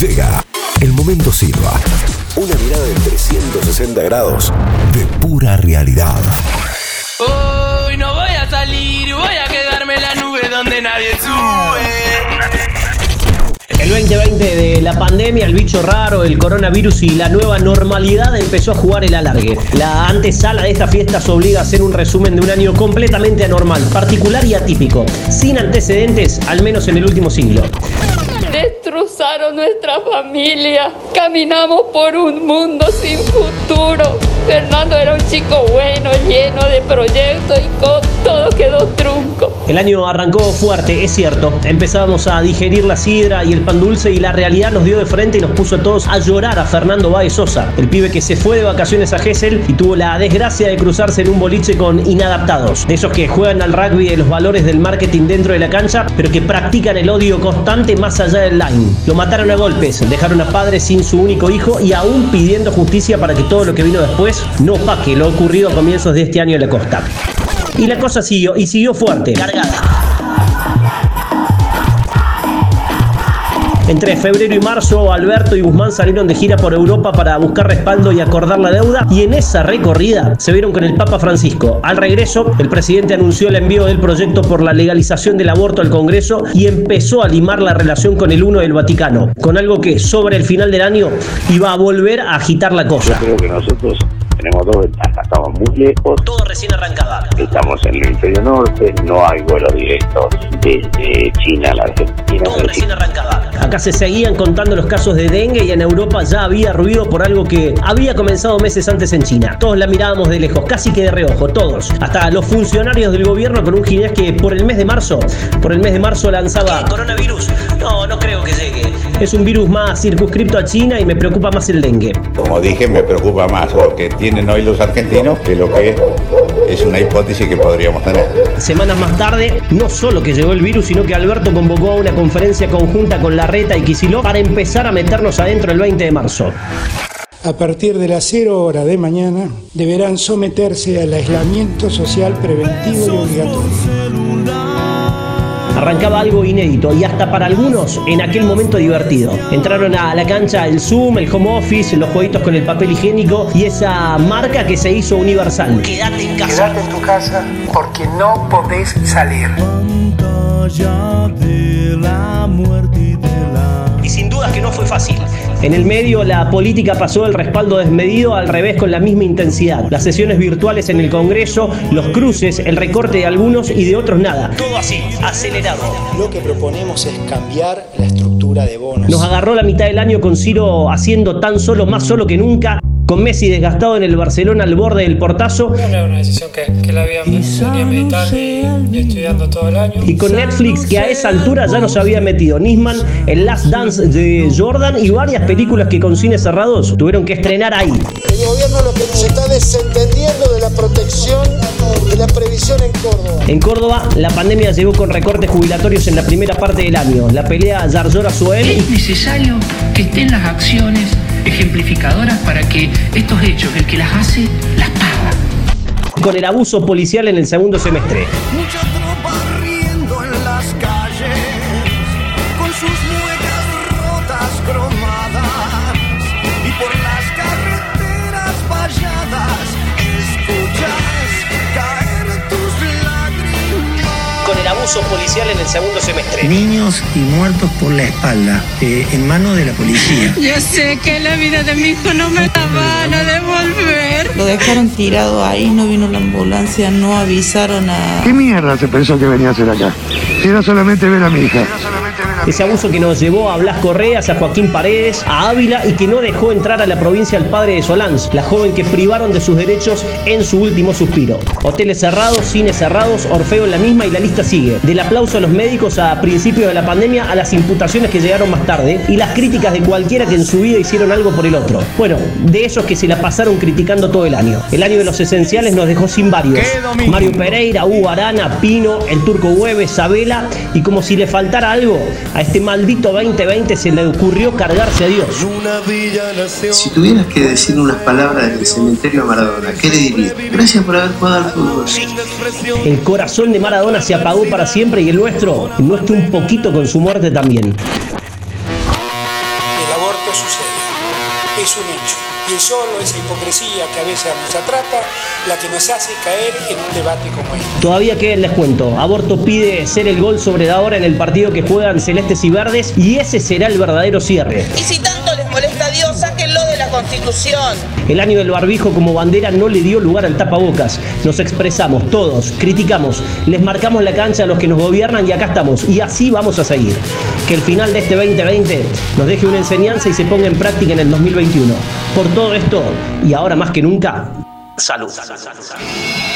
Llega el momento Silva. Una mirada de 360 grados de pura realidad. Hoy no voy a salir, voy a quedarme en la nube donde nadie sube. El 2020 de la pandemia, el bicho raro, el coronavirus y la nueva normalidad empezó a jugar el alargue. La antesala de esta fiesta se obliga a hacer un resumen de un año completamente anormal, particular y atípico, sin antecedentes, al menos en el último siglo. Nuestra familia. Caminamos por un mundo sin futuro. Fernando era un chico bueno, lleno de proyectos y con todo quedó trunco. El año arrancó fuerte, es cierto. Empezábamos a digerir la sidra y el pan dulce y la realidad nos dio de frente y nos puso a todos a llorar a Fernando Baez Sosa, el pibe que se fue de vacaciones a Gessel y tuvo la desgracia de cruzarse en un boliche con inadaptados, de esos que juegan al rugby de los valores del marketing dentro de la cancha, pero que practican el odio constante más allá del line. Mataron a golpes, dejaron a padres sin su único hijo y aún pidiendo justicia para que todo lo que vino después no paque lo ocurrido a comienzos de este año en la costa. Y la cosa siguió, y siguió fuerte, cargada. Entre febrero y marzo, Alberto y Guzmán salieron de gira por Europa para buscar respaldo y acordar la deuda. Y en esa recorrida se vieron con el Papa Francisco. Al regreso, el presidente anunció el envío del proyecto por la legalización del aborto al Congreso y empezó a limar la relación con el uno del Vaticano, con algo que sobre el final del año iba a volver a agitar la cosa. Creo que nosotros tenemos dos ventajas, estamos muy lejos, Todo recién arrancaba. estamos en el hemisferio norte, no hay vuelos directos desde China a la Argentina. Todo recién arrancaba. Acá se seguían contando los casos de dengue y en Europa ya había ruido por algo que había comenzado meses antes en China. Todos la mirábamos de lejos, casi que de reojo, todos. Hasta los funcionarios del gobierno con un ginés que por el mes de marzo, por el mes de marzo lanzaba... ¿Coronavirus? No, no creo que llegue. Es un virus más circunscripto a China y me preocupa más el dengue. Como dije, me preocupa más lo que tienen hoy los argentinos que lo que es una hipótesis que podríamos tener. Semanas más tarde, no solo que llegó el virus, sino que Alberto convocó a una conferencia conjunta con Larreta y Kicillof para empezar a meternos adentro el 20 de marzo. A partir de las 0 horas de mañana deberán someterse al aislamiento social preventivo y obligatorio. Arrancaba algo inédito y hasta para algunos en aquel momento divertido. Entraron a la cancha el Zoom, el home office, los jueguitos con el papel higiénico y esa marca que se hizo universal. Quédate en casa. Quédate en tu casa porque no podés salir. Y sin dudas que no fue fácil. En el medio la política pasó del respaldo desmedido al revés con la misma intensidad. Las sesiones virtuales en el Congreso, los cruces, el recorte de algunos y de otros nada. Todo así, acelerado. Lo que proponemos es cambiar la estructura de bonos. Nos agarró la mitad del año con Ciro haciendo tan solo, más solo que nunca, con Messi desgastado en el Barcelona al borde del portazo No era una decisión que, que la había venía meditando y, y estudiando todo el año. y con Netflix que a esa altura ya nos había metido Nisman, el Last Dance de Jordan y varias películas que con cines cerrados tuvieron que estrenar ahí. El gobierno lo que nos está desentendiendo de la protección de la previsión en Córdoba. En Córdoba, la pandemia llegó con recortes jubilatorios en la primera parte del año. La pelea Yarzora-Suel Es necesario que estén las acciones para que estos hechos, el que las hace, las paga. con el abuso policial en el segundo semestre. Abuso policial en el segundo semestre. Niños y muertos por la espalda, eh, en manos de la policía. Yo sé que la vida de mi hijo no me la van a devolver. Lo dejaron tirado ahí, no vino la ambulancia, no avisaron a... ¿Qué mierda se pensó que venía a hacer acá? Si era solamente ver a mi hija. Ese abuso que nos llevó a Blas Correas, a Joaquín Paredes, a Ávila y que no dejó entrar a la provincia al padre de Solans, la joven que privaron de sus derechos en su último suspiro. Hoteles cerrados, cines cerrados, Orfeo en la misma y la lista sigue. Del aplauso a los médicos a principios de la pandemia a las imputaciones que llegaron más tarde y las críticas de cualquiera que en su vida hicieron algo por el otro. Bueno, de esos que se la pasaron criticando todo el año. El año de los esenciales nos dejó sin varios. Mario Pereira, Hugo Arana, Pino, el Turco Hueves, Sabela y como si le faltara algo, a este maldito 2020 se le ocurrió cargarse a Dios. Si tuvieras que decir unas palabras del cementerio a Maradona, ¿qué le dirías? Gracias por haber jugado al fútbol. El corazón de Maradona se apagó para siempre y el nuestro, el nuestro un poquito con su muerte también. El sucede. Es un hecho. Y es solo esa hipocresía que a veces nos atrapa la que nos hace caer en un debate como este. Todavía queda el descuento. Aborto pide ser el gol sobre la hora en el partido que juegan celestes y verdes y ese será el verdadero cierre. Y si tanto El año del barbijo como bandera no le dio lugar al tapabocas. Nos expresamos todos, criticamos, les marcamos la cancha a los que nos gobiernan y acá estamos. Y así vamos a seguir. Que el final de este 2020 nos deje una enseñanza y se ponga en práctica en el 2021. Por todo esto, y ahora más que nunca, salud. salud, salud, salud.